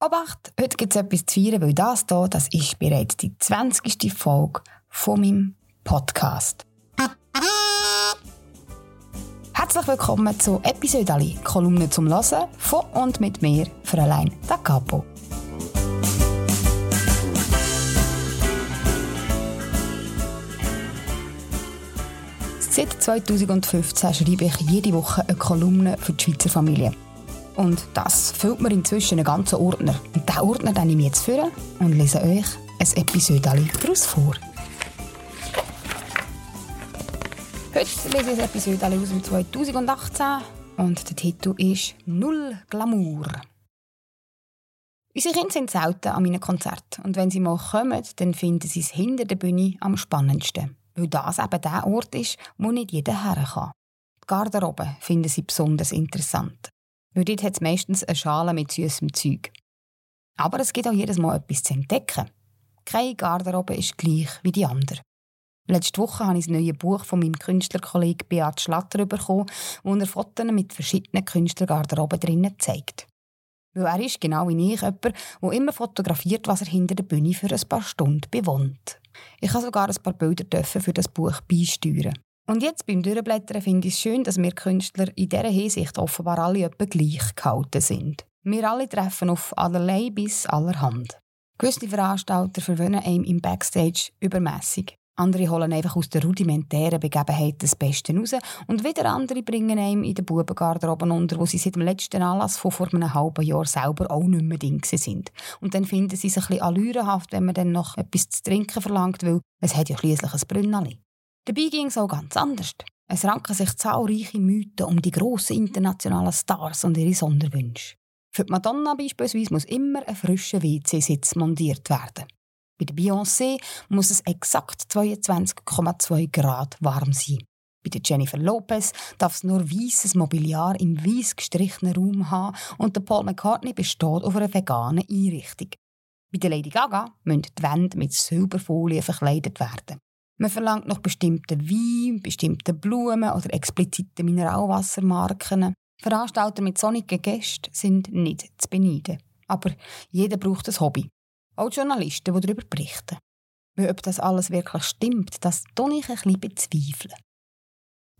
Obacht, heute gibt es etwas zu feiern, weil das hier, das ist bereits die 20. Folge von meinem Podcast. Herzlich willkommen zu Episode Ali, Kolumne zum Hören von und mit mir, Fräulein Da Capo. Seit 2015 schreibe ich jede Woche eine Kolumne für die Schweizer Familie. Und das füllt mir inzwischen einen ganzen Ordner. Und diesen Ordner nehme ich jetzt vor und lese euch ein Episode daraus vor. Heute lese ich ein Episode aus dem 2018 und der Titel ist «Null Glamour». Unsere Kinder sind selten an meinen Konzerten und wenn sie mal kommen, dann finden sie es hinter der Bühne am spannendsten, weil das eben der Ort ist, wo nicht jeder her kann. Die Garderobe finden sie besonders interessant. Weil dort hat es meistens eine Schale mit süßem Zeug. Aber es gibt auch jedes Mal etwas zu entdecken. Keine Garderobe ist gleich wie die andere. Letzte Woche habe ich das neue Buch von meinem Künstlerkollegen Beat Schlatter bekommen, wo er Fotos mit verschiedenen Künstlergarderoben drinnen zeigt. Weil er ist, genau wie ich, jemand, der immer fotografiert, was er hinter der Bühne für ein paar Stunden bewohnt. Ich habe sogar ein paar Bilder für das Buch beisteuern. Und jetzt beim Durchblättern finde ich es schön, dass wir Künstler in dieser Hinsicht offenbar alle etwa gleich gehalten sind. Wir alle treffen auf allerlei bis allerhand. Gewisse Veranstalter verwöhnen einem im Backstage übermässig. Andere holen einfach aus der rudimentären Begebenheit das Beste raus und wieder andere bringen einem in den Bubengarderoben unter, wo sie seit dem letzten Anlass von vor einem halben Jahr selber auch nicht mehr Ding sind. Und dann finden sie sich ein bisschen allürenhaft, wenn man dann noch etwas zu trinken verlangt, weil es hat ja schließlich ein Brünneli. Dabei ging es auch ganz anders. Es ranken sich zahlreiche Mythen um die grossen internationalen Stars und ihre Sonderwünsche. Für die Madonna beispielsweise muss immer ein frischer WC-Sitz montiert werden. Bei der Beyoncé muss es exakt 22,2 Grad warm sein. Bei der Jennifer Lopez darf es nur weißes Mobiliar im weiß gestrichenen Raum haben und der Paul McCartney besteht auf einer veganen Einrichtung. Bei der Lady Gaga müssen die Wände mit Silberfolie verkleidet werden. Man verlangt noch bestimmte Wein, bestimmte Blumen oder explizite Mineralwassermarken. Veranstalter mit sonnigen Gästen sind nicht zu beneiden. Aber jeder braucht ein Hobby. Auch Journalisten, die darüber berichten. Weil ob das alles wirklich stimmt, das tue ich ein bisschen bezweifeln.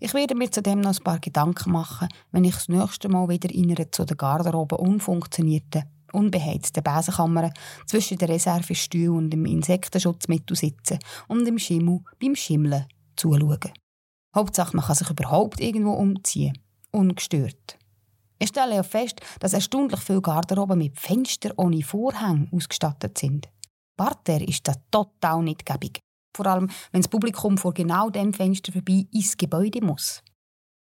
Ich werde mir zudem noch ein paar Gedanken machen, wenn ich das nächste Mal wieder in einer zu der Garderobe unfunktionierten unbeheizten Besenkammern zwischen den Reservestühlen und dem Insektenschutzmittel sitzen und dem Schimmel beim Schimmeln zuschauen. Hauptsache, man kann sich überhaupt irgendwo umziehen. Ungestört. Ich stelle ja fest, dass erstaunlich viele Garderoben mit Fenstern ohne Vorhänge ausgestattet sind. Parterre ist das total nicht gäbig. Vor allem, wenn das Publikum vor genau dem Fenster vorbei ins Gebäude muss.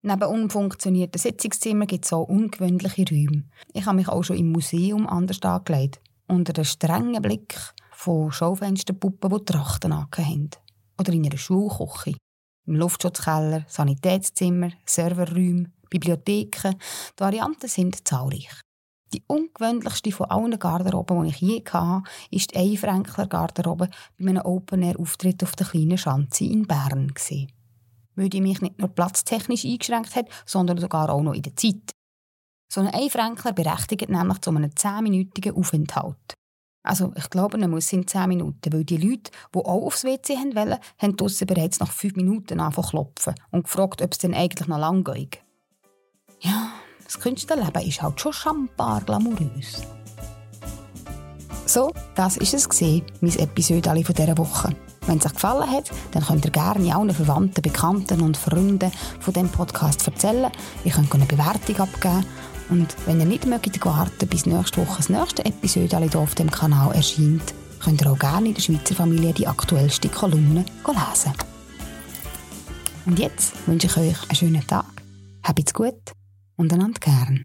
Neben unfunktionierten Sitzungszimmern gibt es auch ungewöhnliche Räume. Ich habe mich auch schon im Museum anders angelegt. Unter dem strengen Blick von Schaufensterpuppen, die Trachten haben. Oder in einer Schulküche. Im Luftschutzkeller, Sanitätszimmer, Serverräume, Bibliotheken. Die Varianten sind zahlreich. Die ungewöhnlichste von allen Garderoben, die ich je hatte, ist die Einfränkler Garderobe bei einem Open-Air-Auftritt auf der kleinen Schanze in Bern. Gewesen weil die mich nicht nur platztechnisch eingeschränkt hat, sondern sogar auch noch in der Zeit. So ein Einfränkler berechtigt nämlich zu einem 10-minütigen Aufenthalt. Also, ich glaube, er muss in 10 Minuten, weil die Leute, die auch aufs WC haben wollen, haben draussen bereits nach 5 Minuten angefangen klopfen und gefragt, ob es denn eigentlich noch lang geht. Ja, das Künstlerleben ist halt schon schambar glamourös. So, das war es, mein Episode von dieser Woche. Wenn es euch gefallen hat, dann könnt ihr gerne allen Verwandten, Bekannten und Freunden von dem Podcast erzählen. Ihr könnt eine Bewertung abgeben. Und wenn ihr nicht mögt warten, bis nächste Woche das nächste Episode hier auf dem Kanal erscheint, könnt ihr auch gerne in der Schweizer Familie die aktuellste Kolumne lesen. Und jetzt wünsche ich euch einen schönen Tag, habt's gut und einander gern.